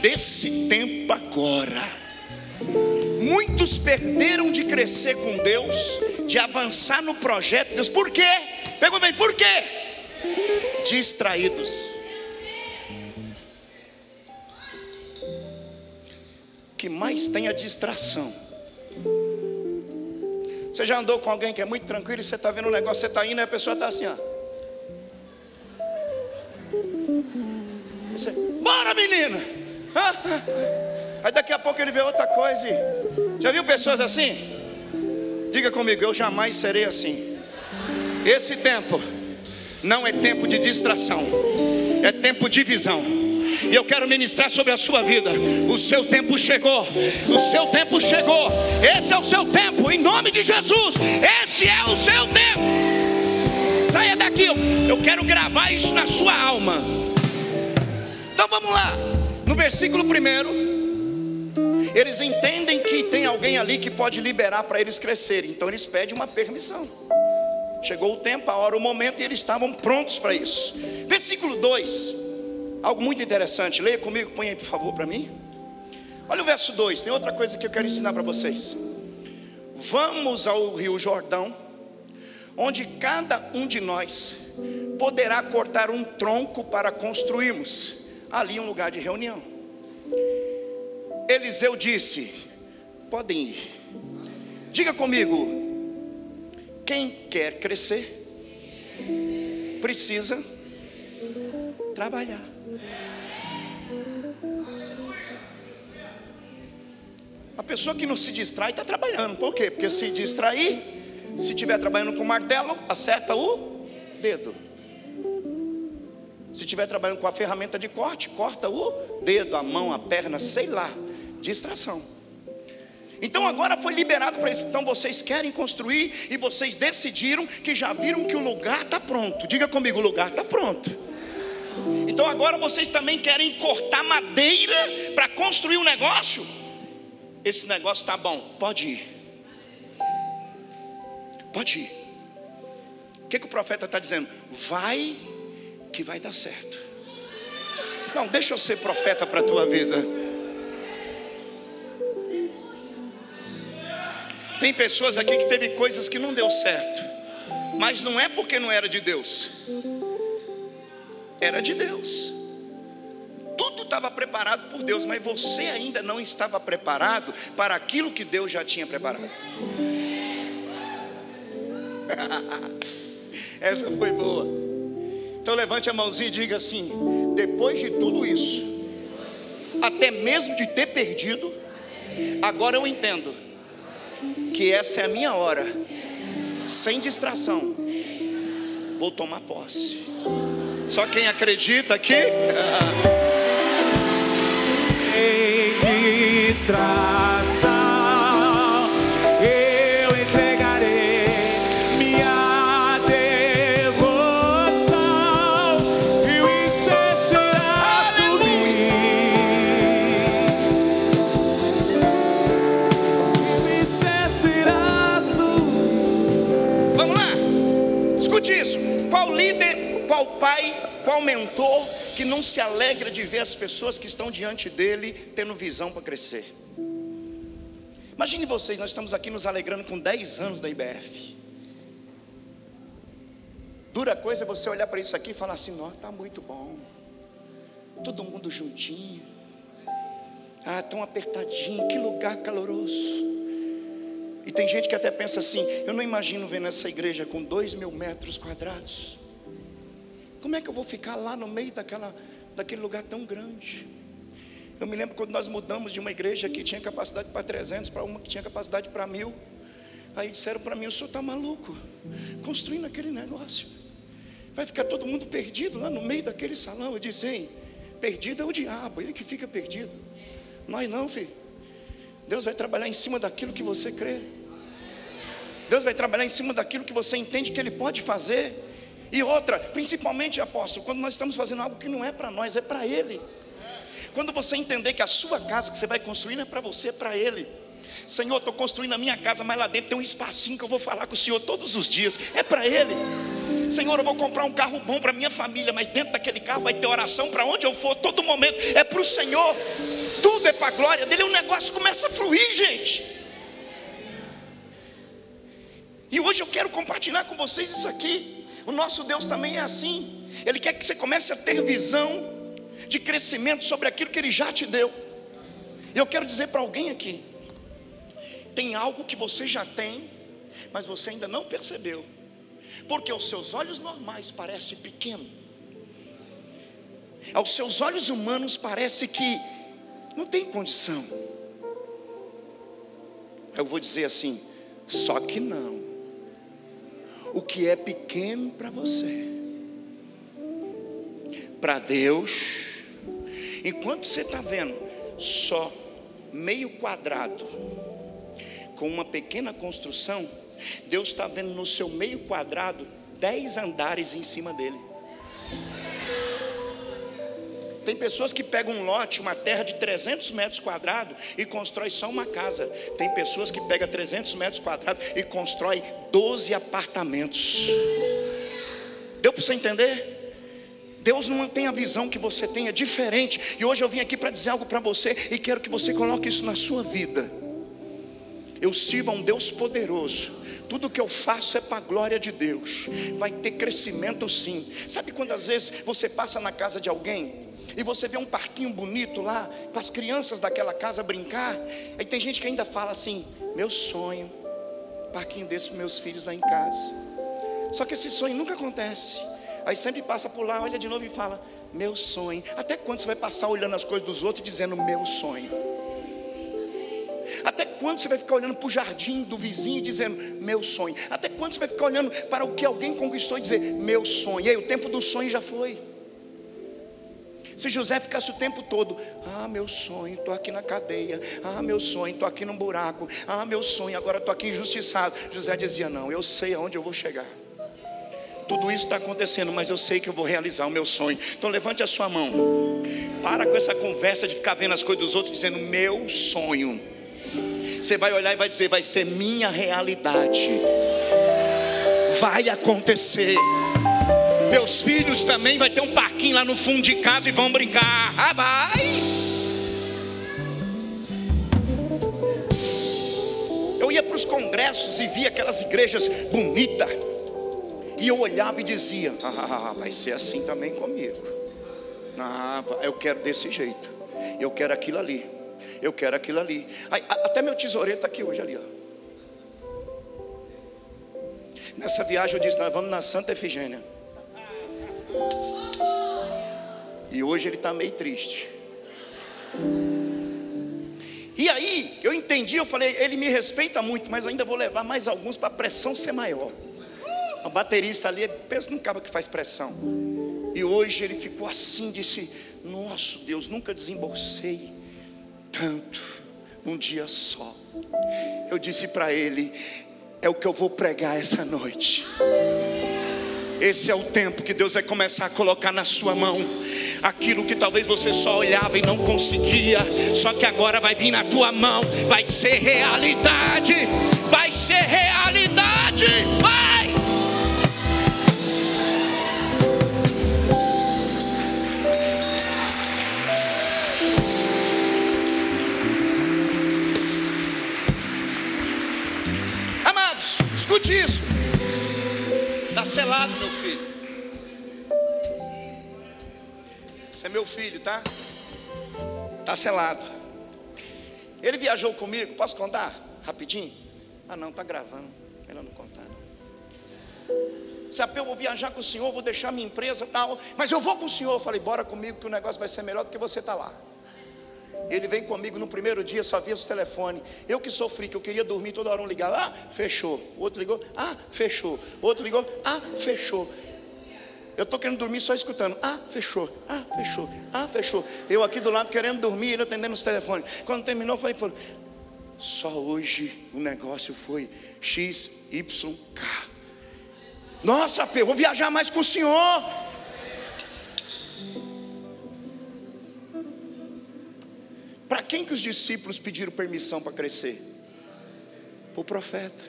[SPEAKER 1] Desse tempo agora. Muitos perderam de crescer com Deus, de avançar no projeto de Deus. Por quê? Pegou bem, por quê? Distraídos. que mais tem a distração. Você já andou com alguém que é muito tranquilo e você está vendo um negócio, você está indo e a pessoa está assim, ó. Você, Bora menina! Aí daqui a pouco ele vê outra coisa. e- Já viu pessoas assim? Diga comigo, eu jamais serei assim. Esse tempo não é tempo de distração, é tempo de visão. E eu quero ministrar sobre a sua vida. O seu tempo chegou. O seu tempo chegou. Esse é o seu tempo, em nome de Jesus. Esse é o seu tempo. Saia daqui. Eu, quero gravar isso na sua alma. Então vamos lá. No versículo primeiro, eles entendem que tem alguém ali que pode liberar para eles crescerem. Então eles pedem uma permissão. Chegou o tempo, a hora, o momento e eles estavam prontos para isso. Versículo 2. Algo muito interessante. Leia comigo, põe aí por favor para mim. Olha o verso 2. Tem outra coisa que eu quero ensinar para vocês. Vamos ao Rio Jordão, onde cada um de nós poderá cortar um tronco para construirmos ali um lugar de reunião. Eliseu disse: Podem ir. Diga comigo, quem quer crescer precisa trabalhar. A pessoa que não se distrai está trabalhando. Por quê? Porque se distrair, se estiver trabalhando com martelo, acerta o dedo. Se estiver trabalhando com a ferramenta de corte, corta o dedo, a mão, a perna, sei lá. Distração. Então agora foi liberado para isso. Então vocês querem construir e vocês decidiram que já viram que o lugar está pronto. Diga comigo, o lugar está pronto. Então agora vocês também querem cortar madeira para construir um negócio? Esse negócio está bom, pode ir. Pode ir. O que, que o profeta está dizendo? Vai que vai dar certo. Não, deixa eu ser profeta para a tua vida. Tem pessoas aqui que teve coisas que não deu certo, mas não é porque não era de Deus. era de Deus. Tudo estava preparado por Deus, mas você ainda não estava preparado para aquilo que Deus já tinha preparado. Essa foi boa. Então levante a mãozinha e diga assim: depois de tudo isso, até mesmo de ter perdido, agora eu entendo que essa é a minha hora, sem distração, vou tomar posse. Só quem acredita aqui.
[SPEAKER 3] Sem distração,
[SPEAKER 1] qual que não se alegra de ver as pessoas que estão diante dele tendo visão para crescer? Imagine vocês, nós estamos aqui nos alegrando com 10 anos da IBF. Dura coisa é você olhar para isso aqui e falar assim: Nossa, está muito bom. Todo mundo juntinho. Ah, tão apertadinho, que lugar caloroso. E tem gente que até pensa assim: eu não imagino vendo essa igreja com dois mil metros quadrados. Como é que eu vou ficar lá no meio daquela, daquele lugar tão grande? Eu me lembro quando nós mudamos de uma igreja que tinha capacidade para 300 para uma que tinha capacidade para mil. Aí disseram para mim: o senhor está maluco, construindo aquele negócio. Vai ficar todo mundo perdido lá no meio daquele salão. Eu disse: Ei, perdido é o diabo, ele que fica perdido. Nós não, filho. Deus vai trabalhar em cima daquilo que você crê. Deus vai trabalhar em cima daquilo que você entende que Ele pode fazer. E outra, principalmente, apóstolo, quando nós estamos fazendo algo que não é para nós, é para Ele. Quando você entender que a sua casa que você vai construir não é para você, é para Ele. Senhor, estou construindo a minha casa, mas lá dentro tem um espacinho que eu vou falar com o Senhor todos os dias, é para Ele. Senhor, eu vou comprar um carro bom para minha família, mas dentro daquele carro vai ter oração para onde eu for, todo momento, é para o Senhor, tudo é para a glória dele, o negócio começa a fluir, gente. E hoje eu quero compartilhar com vocês isso aqui. O nosso Deus também é assim. Ele quer que você comece a ter visão de crescimento sobre aquilo que Ele já te deu. E eu quero dizer para alguém aqui: tem algo que você já tem, mas você ainda não percebeu, porque aos seus olhos normais parece pequeno, aos seus olhos humanos parece que não tem condição. Eu vou dizer assim: só que não. O que é pequeno para você, para Deus, enquanto você está vendo só meio quadrado, com uma pequena construção, Deus está vendo no seu meio quadrado dez andares em cima dele. Tem pessoas que pegam um lote, uma terra de 300 metros quadrados e constrói só uma casa. Tem pessoas que pegam 300 metros quadrados e constrói 12 apartamentos. Deu para você entender? Deus não tem a visão que você tem, é diferente. E hoje eu vim aqui para dizer algo para você e quero que você coloque isso na sua vida. Eu sirvo a um Deus poderoso. Tudo que eu faço é para a glória de Deus. Vai ter crescimento sim. Sabe quando às vezes você passa na casa de alguém e você vê um parquinho bonito lá para as crianças daquela casa brincar? Aí tem gente que ainda fala assim: "Meu sonho, parquinho desse para meus filhos lá em casa". Só que esse sonho nunca acontece. Aí sempre passa por lá, olha de novo e fala: "Meu sonho". Até quando você vai passar olhando as coisas dos outros e dizendo: "Meu sonho"? Até quando você vai ficar olhando para o jardim do vizinho dizendo, meu sonho? Até quando você vai ficar olhando para o que alguém conquistou e dizer, meu sonho? E aí, o tempo do sonho já foi. Se José ficasse o tempo todo, ah, meu sonho, estou aqui na cadeia, ah, meu sonho, estou aqui num buraco, ah, meu sonho, agora estou aqui injustiçado. José dizia: Não, eu sei aonde eu vou chegar. Tudo isso está acontecendo, mas eu sei que eu vou realizar o meu sonho. Então levante a sua mão. Para com essa conversa de ficar vendo as coisas dos outros, dizendo meu sonho. Você vai olhar e vai dizer: vai ser minha realidade. Vai acontecer. Meus filhos também vai ter um parquinho lá no fundo de casa e vão brincar. Ah, vai! Eu ia para os congressos e via aquelas igrejas bonitas. E eu olhava e dizia: ah, vai ser assim também comigo. Ah, eu quero desse jeito. Eu quero aquilo ali. Eu quero aquilo ali. Aí, até meu tesoureiro está aqui hoje ali. Ó. Nessa viagem eu disse: Nós vamos na Santa Efigênia. E hoje ele está meio triste. E aí, eu entendi, eu falei, ele me respeita muito, mas ainda vou levar mais alguns para a pressão ser maior. O baterista ali, pensa num cara que faz pressão. E hoje ele ficou assim, disse: Nosso Deus, nunca desembolsei tanto num dia só. Eu disse para ele: É o que eu vou pregar essa noite. Esse é o tempo que Deus vai começar a colocar na sua mão. Aquilo que talvez você só olhava e não conseguia, só que agora vai vir na tua mão, vai ser realidade, vai ser realidade, vai. Selado, meu filho. Esse é meu filho, tá? Tá selado. Ele viajou comigo, posso contar? Rapidinho? Ah não, tá gravando. Melhor não contar não. Se eu vou viajar com o senhor, vou deixar minha empresa tal, mas eu vou com o senhor. Eu falei, bora comigo que o negócio vai ser melhor do que você tá lá. Ele vem comigo no primeiro dia, só via os telefones. Eu que sofri, que eu queria dormir, toda hora um ligava, ah, fechou. Outro ligou, ah, fechou. Outro ligou, ah, fechou. Eu estou querendo dormir só escutando. Ah, fechou. Ah, fechou. Ah, fechou. Eu aqui do lado querendo dormir, ele atendendo os telefones. Quando terminou, falei, falei só hoje o negócio foi XYK. Nossa, P, vou viajar mais com o senhor. Para quem que os discípulos pediram permissão para crescer? Para o profeta.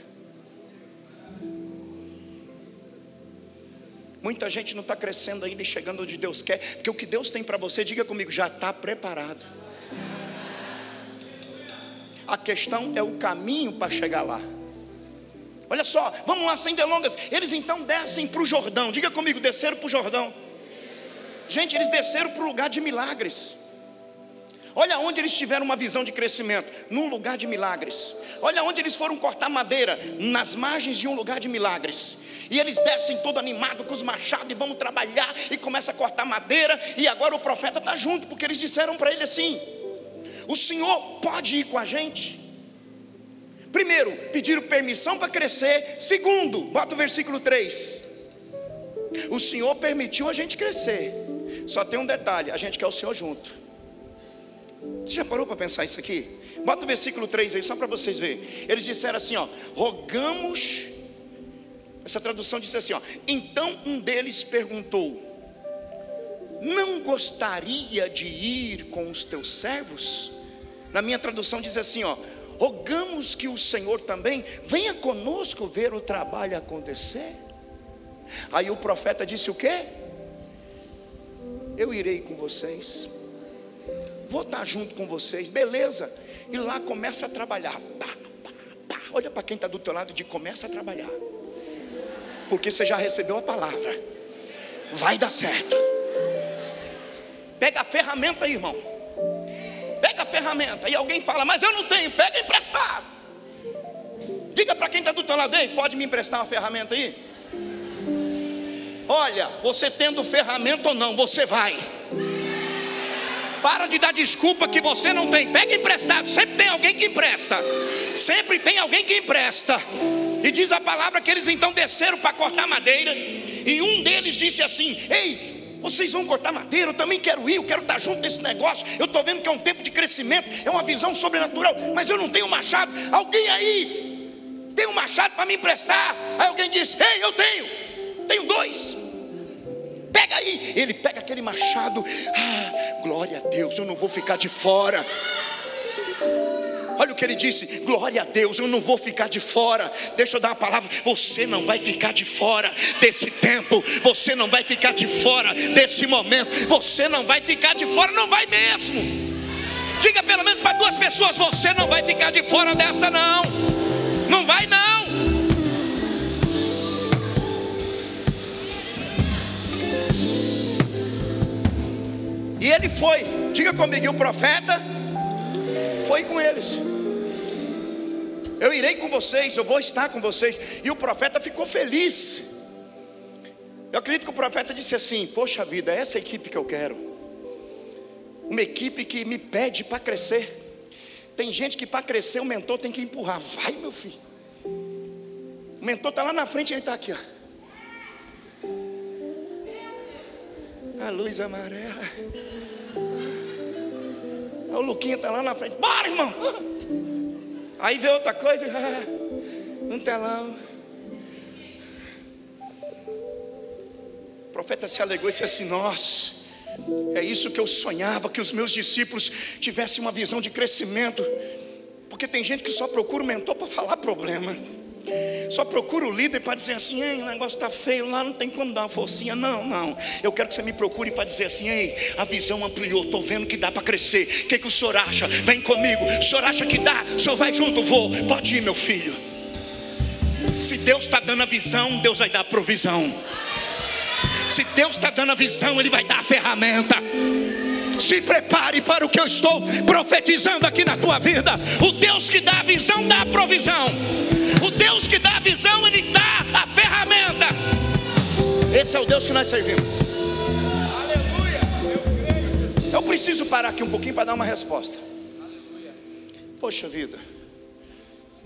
[SPEAKER 1] Muita gente não está crescendo ainda e chegando onde Deus quer, porque o que Deus tem para você, diga comigo, já está preparado. A questão é o caminho para chegar lá. Olha só, vamos lá, sem delongas. Eles então descem para o Jordão. Diga comigo, desceram para o Jordão. Gente, eles desceram para o lugar de milagres. Olha onde eles tiveram uma visão de crescimento, num lugar de milagres. Olha onde eles foram cortar madeira, nas margens de um lugar de milagres. E eles descem todo animado com os machados e vão trabalhar e começa a cortar madeira. E agora o profeta está junto, porque eles disseram para ele assim: O senhor pode ir com a gente? Primeiro, pediram permissão para crescer. Segundo, bota o versículo 3. O Senhor permitiu a gente crescer. Só tem um detalhe: a gente quer o Senhor junto. Você já parou para pensar isso aqui? Bota o versículo 3 aí, só para vocês verem. Eles disseram assim: ó, rogamos essa tradução diz assim: ó, então um deles perguntou: Não gostaria de ir com os teus servos? Na minha tradução diz assim: ó, rogamos que o Senhor também venha conosco ver o trabalho acontecer. Aí o profeta disse o quê? Eu irei com vocês, vou estar junto com vocês, beleza? E lá começa a trabalhar. Pá, pá, pá. Olha para quem está do teu lado e começa a trabalhar porque você já recebeu a palavra. Vai dar certo. Pega a ferramenta aí, irmão. Pega a ferramenta. E alguém fala, mas eu não tenho, pega emprestado. Diga para quem está do teu lado aí, pode me emprestar uma ferramenta aí? Olha, você tendo ferramenta ou não, você vai. Para de dar desculpa que você não tem. Pega emprestado. Sempre tem alguém que empresta. Sempre tem alguém que empresta. E diz a palavra que eles então desceram para cortar madeira. E um deles disse assim: Ei, vocês vão cortar madeira, eu também quero ir, eu quero estar junto nesse negócio. Eu estou vendo que é um tempo de crescimento, é uma visão sobrenatural, mas eu não tenho machado. Alguém aí tem um machado para me emprestar? Aí alguém disse: Ei, eu tenho, tenho dois. Pega aí, ele pega aquele machado. Ah, glória a Deus, eu não vou ficar de fora. Olha o que ele disse: glória a Deus, eu não vou ficar de fora. Deixa eu dar uma palavra: você não vai ficar de fora desse tempo, você não vai ficar de fora desse momento, você não vai ficar de fora, não vai mesmo. Diga pelo menos para duas pessoas: você não vai ficar de fora dessa, não. Não vai, não. Ele foi. Diga comigo, e o profeta foi com eles. Eu irei com vocês, eu vou estar com vocês. E o profeta ficou feliz. Eu acredito que o profeta disse assim: Poxa vida, essa é a equipe que eu quero. Uma equipe que me pede para crescer. Tem gente que para crescer o mentor tem que empurrar. Vai, meu filho. O mentor está lá na frente e ele está aqui. Ó. Luz amarela. O Luquinha está lá na frente. Bora, irmão. Aí vê outra coisa. Um telão. O profeta se alegou e disse assim: Nossa, é isso que eu sonhava, que os meus discípulos tivessem uma visão de crescimento. Porque tem gente que só procura o mentor para falar problema. Só procura o líder para dizer assim: Ei, o negócio está feio lá, não tem como dar uma forcinha. Não, não. Eu quero que você me procure para dizer assim: Ei, a visão ampliou, estou vendo que dá para crescer. O que, que o senhor acha? Vem comigo. O senhor acha que dá? O senhor vai junto? Vou. Pode ir, meu filho. Se Deus está dando a visão, Deus vai dar a provisão. Se Deus está dando a visão, Ele vai dar a ferramenta. Se prepare para o que eu estou profetizando aqui na tua vida. O Deus que dá a visão, dá a provisão. O Deus que dá a visão, Ele dá a ferramenta. Esse é o Deus que nós servimos. Eu preciso parar aqui um pouquinho para dar uma resposta. Poxa vida,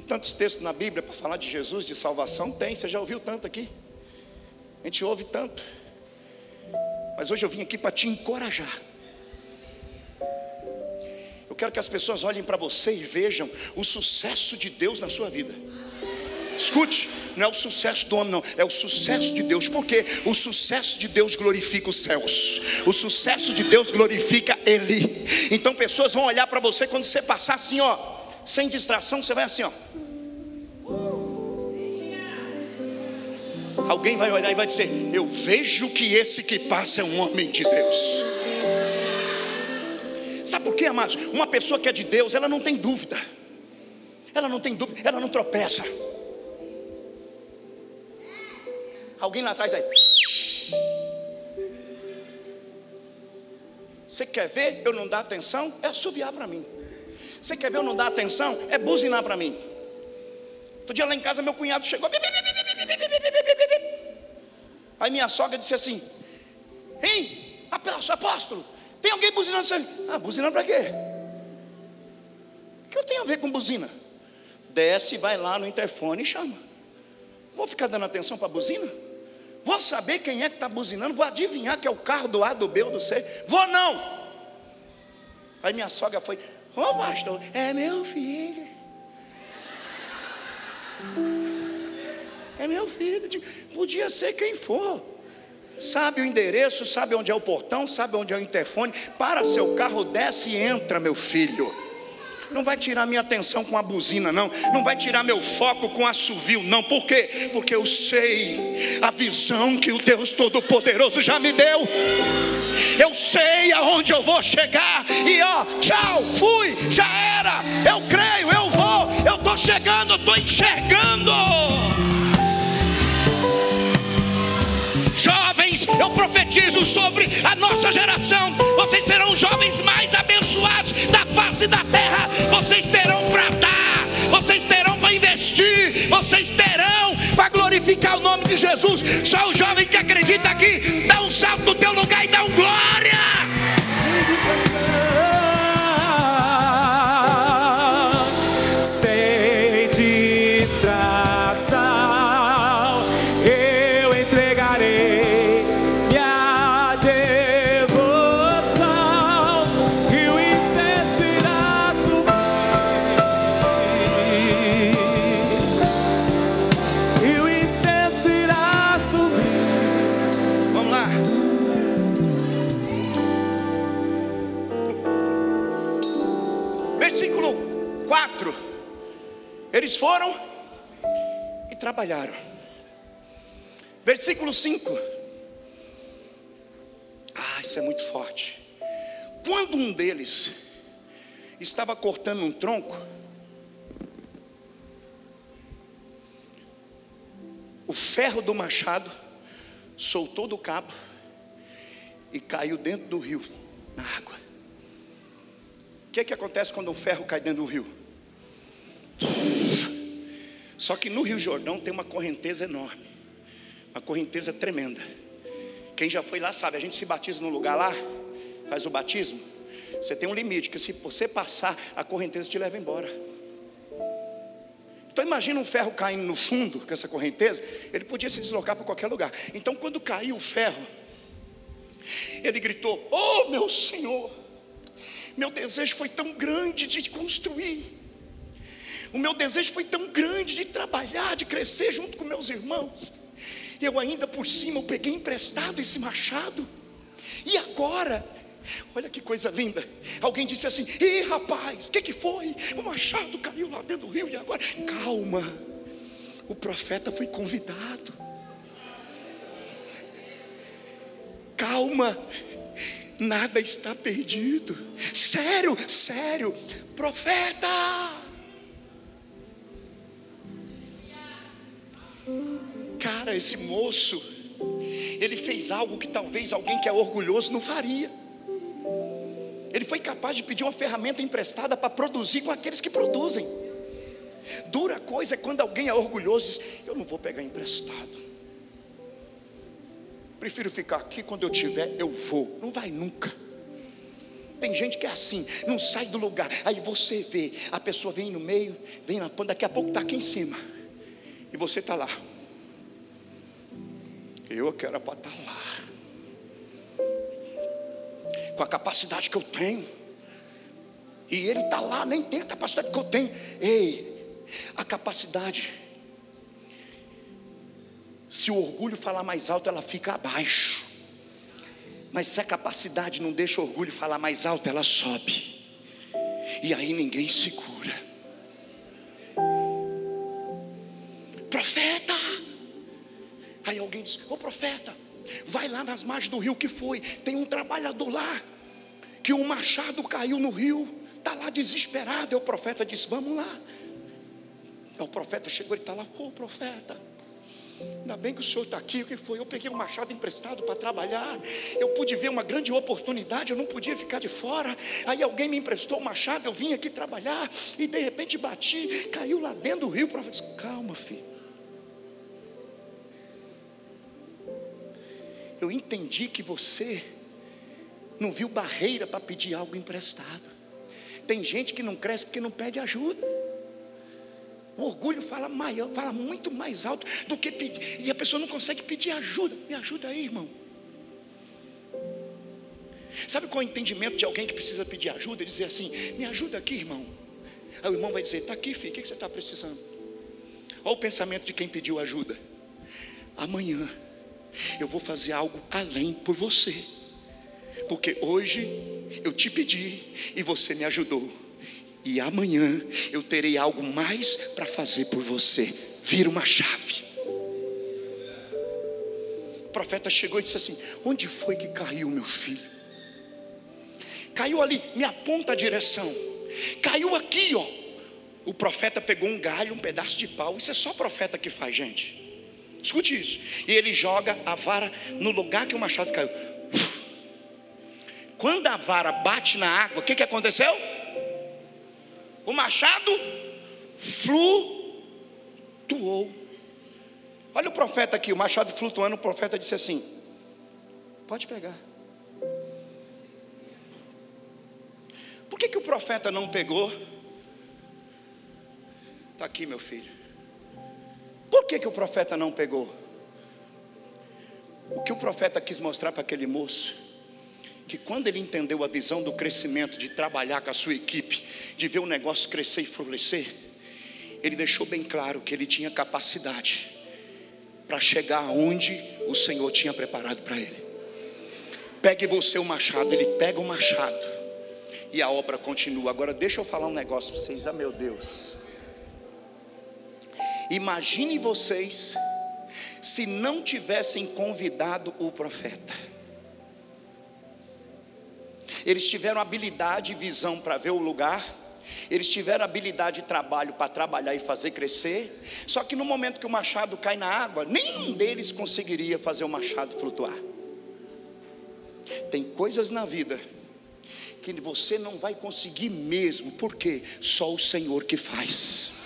[SPEAKER 1] tantos textos na Bíblia para falar de Jesus, de salvação, tem, você já ouviu tanto aqui? A gente ouve tanto. Mas hoje eu vim aqui para te encorajar. Eu quero que as pessoas olhem para você e vejam o sucesso de Deus na sua vida. Escute, não é o sucesso do homem, não, é o sucesso de Deus, porque o sucesso de Deus glorifica os céus, o sucesso de Deus glorifica Ele. Então, pessoas vão olhar para você quando você passar assim, ó, sem distração, você vai assim, ó. Alguém vai olhar e vai dizer: Eu vejo que esse que passa é um homem de Deus. Sabe por quê, amados? Uma pessoa que é de Deus, ela não tem dúvida. Ela não tem dúvida, ela não tropeça. Alguém lá atrás aí. Você quer ver eu não dar atenção? É assoviar para mim. Você quer ver eu não dar atenção? É buzinar para mim. Outro dia lá em casa, meu cunhado chegou. Aí minha sogra disse assim: Hein, apóstolo, tem alguém buzinando? Ah, buzinando para quê? O que eu tenho a ver com buzina? Desce, vai lá no interfone e chama. Vou ficar dando atenção para a buzina? Vou saber quem é que está buzinando? Vou adivinhar que é o carro do A, do B ou do C? Vou não! Aí minha sogra foi: Ô oh, pastor, é meu filho. É meu filho. Podia ser quem for. Sabe o endereço, sabe onde é o portão, sabe onde é o interfone. Para seu carro, desce e entra, meu filho. Não vai tirar minha atenção com a buzina, não. Não vai tirar meu foco com assovio, não. Por quê? Porque eu sei a visão que o Deus Todo-Poderoso já me deu. Eu sei aonde eu vou chegar. E ó, tchau, fui, já era. Eu creio, eu vou. Eu estou chegando, estou enxergando. Eu profetizo sobre a nossa geração. Vocês serão os jovens mais abençoados da face da terra. Vocês terão para dar, vocês terão para investir, vocês terão para glorificar o nome de Jesus. Só o jovem que acredita aqui, dá um salto do teu lugar e dá um glória. Trabalharam. Versículo 5. Ah, isso é muito forte. Quando um deles estava cortando um tronco, o ferro do machado soltou do cabo e caiu dentro do rio. na água. O que, é que acontece quando um ferro cai dentro do rio? Só que no Rio Jordão tem uma correnteza enorme, uma correnteza tremenda. Quem já foi lá sabe, a gente se batiza num lugar lá, faz o batismo, você tem um limite, que se você passar, a correnteza te leva embora. Então imagina um ferro caindo no fundo com essa correnteza, ele podia se deslocar para qualquer lugar. Então quando caiu o ferro, ele gritou: Oh meu Senhor, meu desejo foi tão grande de construir, o meu desejo foi tão grande de trabalhar, de crescer junto com meus irmãos. Eu ainda por cima eu peguei emprestado esse machado. E agora Olha que coisa linda. Alguém disse assim: Ei, rapaz, o que, que foi? O machado caiu lá dentro do rio e agora. Calma, o profeta foi convidado. Calma, nada está perdido. Sério, sério, profeta. Esse moço, ele fez algo que talvez alguém que é orgulhoso não faria. Ele foi capaz de pedir uma ferramenta emprestada para produzir com aqueles que produzem. Dura coisa é quando alguém é orgulhoso e diz: Eu não vou pegar emprestado. Prefiro ficar aqui quando eu tiver, eu vou. Não vai nunca. Tem gente que é assim, não sai do lugar. Aí você vê, a pessoa vem no meio, vem na ponta, daqui a pouco está aqui em cima. E você está lá. Eu quero para estar tá lá com a capacidade que eu tenho. E ele está lá, nem tem a capacidade que eu tenho. Ei, a capacidade. Se o orgulho falar mais alto, ela fica abaixo. Mas se a capacidade não deixa o orgulho falar mais alto, ela sobe. E aí ninguém segura. Profeta! Aí alguém diz: Ô profeta, Vai lá nas margens do rio que foi. Tem um trabalhador lá que um machado caiu no rio. Está lá desesperado. E o profeta disse: Vamos lá. o profeta chegou e está lá, ô profeta. Ainda bem que o senhor está aqui, o que foi? Eu peguei um machado emprestado para trabalhar. Eu pude ver uma grande oportunidade, eu não podia ficar de fora. Aí alguém me emprestou o um machado, eu vim aqui trabalhar e de repente bati, caiu lá dentro do rio. O profeta disse: Calma, filho. Eu entendi que você não viu barreira para pedir algo emprestado. Tem gente que não cresce porque não pede ajuda. O orgulho fala maior, fala muito mais alto do que pedir. E a pessoa não consegue pedir ajuda. Me ajuda aí, irmão. Sabe qual é o entendimento de alguém que precisa pedir ajuda? Ele dizer assim: Me ajuda aqui, irmão. Aí o irmão vai dizer: Está aqui, filho, o que você está precisando? Olha o pensamento de quem pediu ajuda. Amanhã eu vou fazer algo além por você. Porque hoje eu te pedi e você me ajudou. E amanhã eu terei algo mais para fazer por você. Vira uma chave. O profeta chegou e disse assim: Onde foi que caiu meu filho? Caiu ali, me aponta a direção. Caiu aqui, ó. O profeta pegou um galho, um pedaço de pau. Isso é só profeta que faz, gente. Escute isso. E ele joga a vara no lugar que o machado caiu. Quando a vara bate na água, o que, que aconteceu? O machado flutuou. Olha o profeta aqui, o machado flutuando, o profeta disse assim: Pode pegar. Por que, que o profeta não pegou? Está aqui, meu filho. Por que, que o profeta não pegou? O que o profeta quis mostrar para aquele moço, que quando ele entendeu a visão do crescimento, de trabalhar com a sua equipe, de ver o negócio crescer e florescer, ele deixou bem claro que ele tinha capacidade para chegar aonde o Senhor tinha preparado para ele. Pegue você o machado, ele pega o machado e a obra continua. Agora deixa eu falar um negócio para vocês, ah meu Deus. Imagine vocês se não tivessem convidado o profeta. Eles tiveram habilidade e visão para ver o lugar, eles tiveram habilidade e trabalho para trabalhar e fazer crescer, só que no momento que o machado cai na água, nenhum deles conseguiria fazer o machado flutuar. Tem coisas na vida que você não vai conseguir mesmo, porque só o Senhor que faz.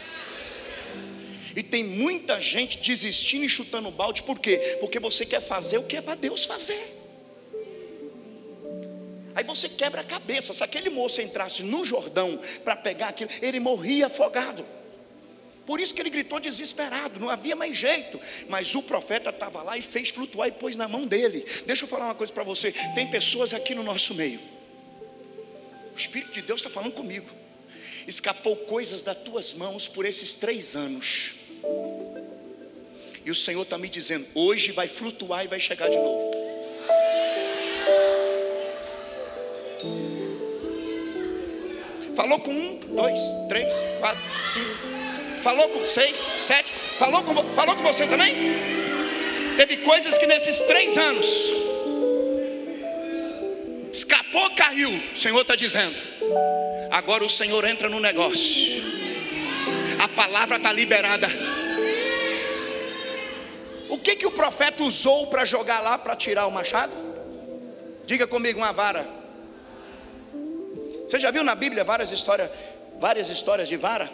[SPEAKER 1] E tem muita gente desistindo e chutando balde, por quê? Porque você quer fazer o que é para Deus fazer. Aí você quebra a cabeça. Se aquele moço entrasse no Jordão para pegar aquilo, ele morria afogado. Por isso que ele gritou desesperado, não havia mais jeito. Mas o profeta estava lá e fez flutuar e pôs na mão dele. Deixa eu falar uma coisa para você: tem pessoas aqui no nosso meio. O Espírito de Deus está falando comigo. Escapou coisas das tuas mãos por esses três anos. E o Senhor está me dizendo: hoje vai flutuar e vai chegar de novo. Falou com um, dois, três, quatro, cinco. Falou com seis, sete. Falou com, falou com você também? Teve coisas que nesses três anos escapou, caiu. O Senhor está dizendo. Agora o Senhor entra no negócio. A palavra está liberada. O que que o profeta usou para jogar lá para tirar o machado? Diga comigo uma vara. Você já viu na Bíblia várias histórias, várias histórias de vara?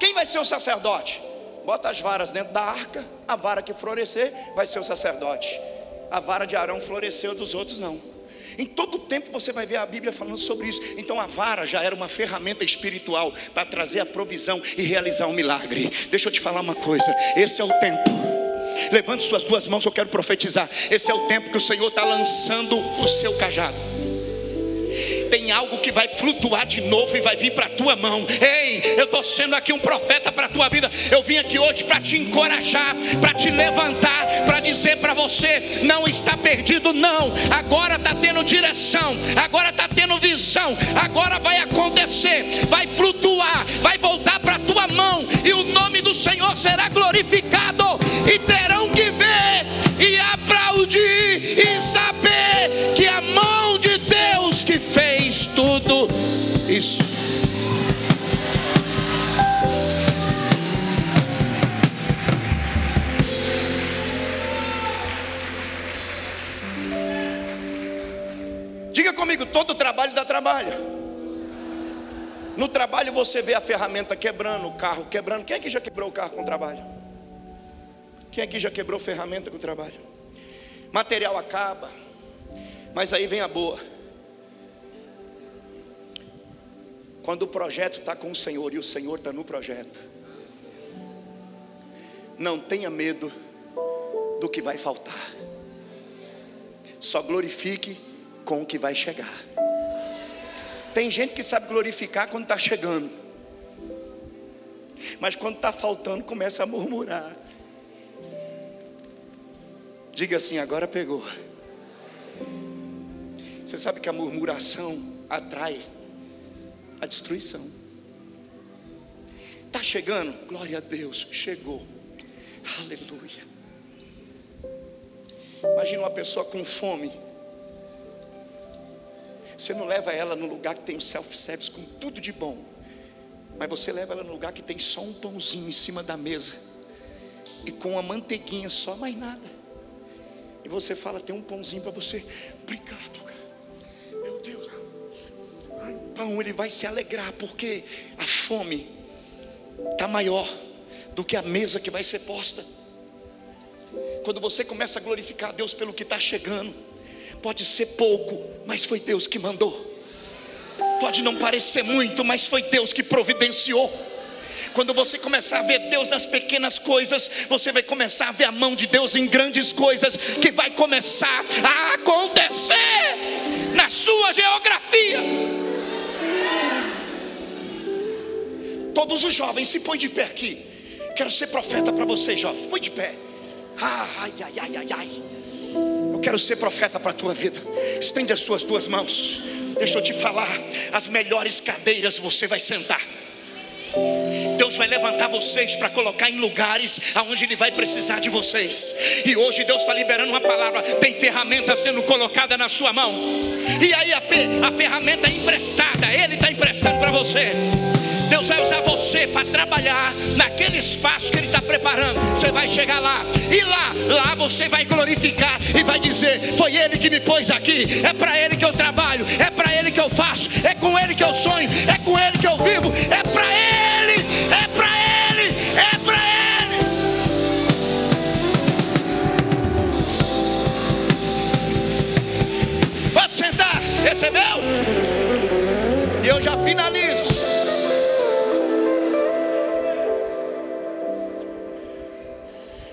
[SPEAKER 1] Quem vai ser o sacerdote? Bota as varas dentro da arca, a vara que florescer vai ser o sacerdote. A vara de Arão floresceu, dos outros não. Em todo tempo você vai ver a Bíblia falando sobre isso. Então a vara já era uma ferramenta espiritual para trazer a provisão e realizar um milagre. Deixa eu te falar uma coisa: esse é o tempo. Levante suas duas mãos, eu quero profetizar. Esse é o tempo que o Senhor está lançando o seu cajado tem algo que vai flutuar de novo e vai vir para a tua mão. Ei, eu estou sendo aqui um profeta para a tua vida. Eu vim aqui hoje para te encorajar, para te levantar, para dizer para você: não está perdido, não. Agora está tendo direção, agora está tendo visão, agora vai acontecer, vai flutuar, vai voltar para a tua mão, e o nome do Senhor será glorificado, e terão que ver e aplaudir e saber isso. Diga comigo, todo trabalho dá trabalho. No trabalho você vê a ferramenta quebrando, o carro quebrando. Quem é que já quebrou o carro com o trabalho? Quem aqui já quebrou ferramenta com o trabalho? Material acaba, mas aí vem a boa. Quando o projeto está com o Senhor e o Senhor está no projeto, não tenha medo do que vai faltar, só glorifique com o que vai chegar. Tem gente que sabe glorificar quando está chegando, mas quando está faltando, começa a murmurar. Diga assim: agora pegou. Você sabe que a murmuração atrai a destruição. Está chegando? Glória a Deus, chegou. Aleluia. Imagina uma pessoa com fome. Você não leva ela no lugar que tem o self-service com tudo de bom. Mas você leva ela no lugar que tem só um pãozinho em cima da mesa. E com uma manteiguinha só, mais nada. E você fala, tem um pãozinho para você. Obrigado, cara. Meu Deus. O pão ele vai se alegrar porque a fome está maior do que a mesa que vai ser posta. Quando você começa a glorificar a Deus pelo que está chegando, pode ser pouco, mas foi Deus que mandou. Pode não parecer muito, mas foi Deus que providenciou. Quando você começar a ver Deus nas pequenas coisas, você vai começar a ver a mão de Deus em grandes coisas que vai começar a acontecer na sua geografia. Todos os jovens se põem de pé aqui. Quero ser profeta para vocês, jovens. Põe de pé. Ai, ai, ai, ai, ai. Eu quero ser profeta para a tua vida. Estende as suas duas mãos. Deixa eu te falar. As melhores cadeiras você vai sentar. Deus vai levantar vocês para colocar em lugares aonde Ele vai precisar de vocês. E hoje Deus está liberando uma palavra. Tem ferramenta sendo colocada na sua mão. E aí a, a ferramenta é emprestada. Ele está emprestando para você.
[SPEAKER 2] Deus vai usar você para trabalhar naquele espaço que Ele está preparando. Você vai chegar lá, e lá, lá você vai glorificar e vai dizer: Foi Ele que me pôs aqui, é para Ele que eu trabalho, é para Ele que eu faço, é com Ele que eu sonho, é com Ele que eu vivo, é para Ele, é para Ele, é para Ele. Pode sentar, recebeu? E eu já finalizo.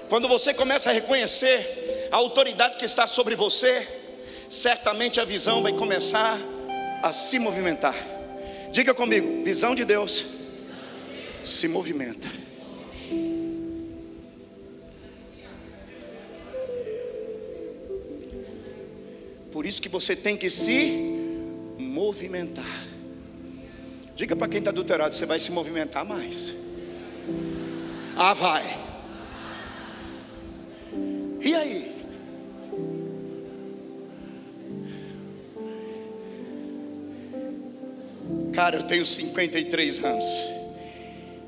[SPEAKER 1] Quando você começa a reconhecer a autoridade que está sobre você, certamente a visão vai começar a se movimentar. Diga comigo: visão de Deus se movimenta. Por isso que você tem que se movimentar. Diga para quem está adulterado: você vai se movimentar mais. Ah, vai. E aí? Cara, eu tenho 53 anos,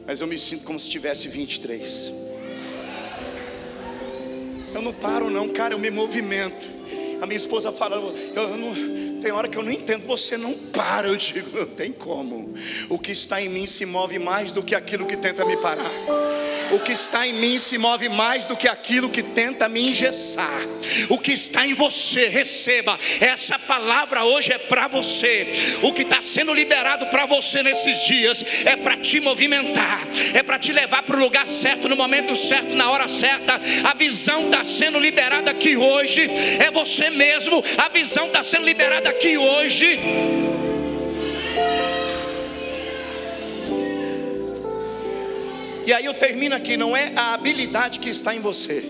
[SPEAKER 1] mas eu me sinto como se tivesse 23. Eu não paro, não, cara, eu me movimento. A minha esposa fala, eu não, tem hora que eu não entendo, você não para. Eu digo, não tem como. O que está em mim se move mais do que aquilo que tenta me parar. O que está em mim se move mais do que aquilo que tenta me engessar. O que está em você, receba. Essa palavra hoje é para você. O que está sendo liberado para você nesses dias é para te movimentar, é para te levar para o lugar certo, no momento certo, na hora certa. A visão está sendo liberada aqui hoje. É você mesmo. A visão está sendo liberada aqui hoje. E aí eu termino aqui, não é a habilidade que está em você,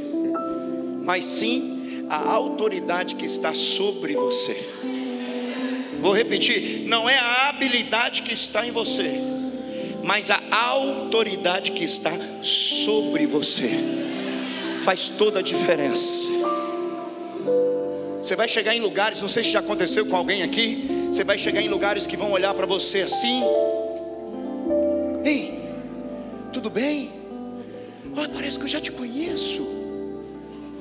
[SPEAKER 1] mas sim a autoridade que está sobre você. Vou repetir, não é a habilidade que está em você, mas a autoridade que está sobre você. Faz toda a diferença. Você vai chegar em lugares, não sei se já aconteceu com alguém aqui, você vai chegar em lugares que vão olhar para você assim. Bem? Olha, parece que eu já te conheço.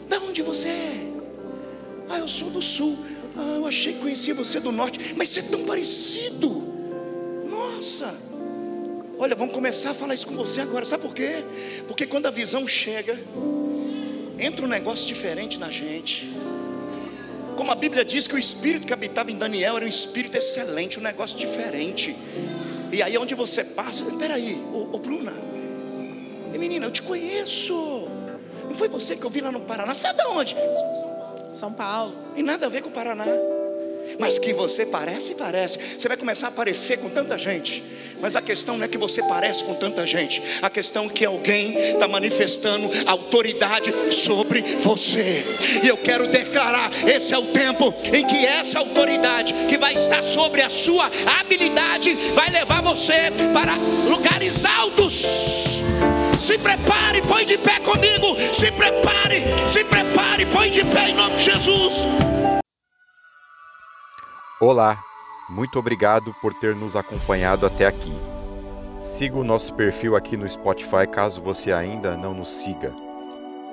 [SPEAKER 1] Da onde você é? Ah, eu sou do sul. Ah, eu achei que conhecia você do norte. Mas você é tão parecido. Nossa. Olha, vamos começar a falar isso com você agora. Sabe por quê? Porque quando a visão chega, entra um negócio diferente na gente. Como a Bíblia diz que o espírito que habitava em Daniel era um espírito excelente, um negócio diferente. E aí onde você passa, peraí, ô, ô Bruna, e menina, eu te conheço. Não foi você que eu vi lá no Paraná? Você é de onde?
[SPEAKER 4] São Paulo.
[SPEAKER 1] E nada a ver com o Paraná. Mas que você parece, parece. Você vai começar a aparecer com tanta gente. Mas a questão não é que você parece com tanta gente. A questão é que alguém está manifestando autoridade sobre você. E eu quero declarar: esse é o tempo em que essa autoridade que vai estar sobre a sua habilidade vai levar você para lugares altos. Se prepare, põe de pé comigo. Se prepare, se prepare, põe de pé em nome de Jesus.
[SPEAKER 5] Olá, muito obrigado por ter nos acompanhado até aqui. Siga o nosso perfil aqui no Spotify caso você ainda não nos siga.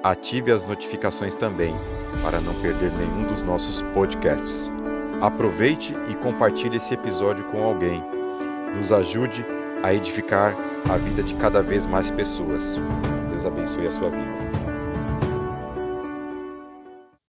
[SPEAKER 5] Ative as notificações também para não perder nenhum dos nossos podcasts. Aproveite e compartilhe esse episódio com alguém. Nos ajude a edificar a vida de cada vez mais pessoas. Deus abençoe a sua vida.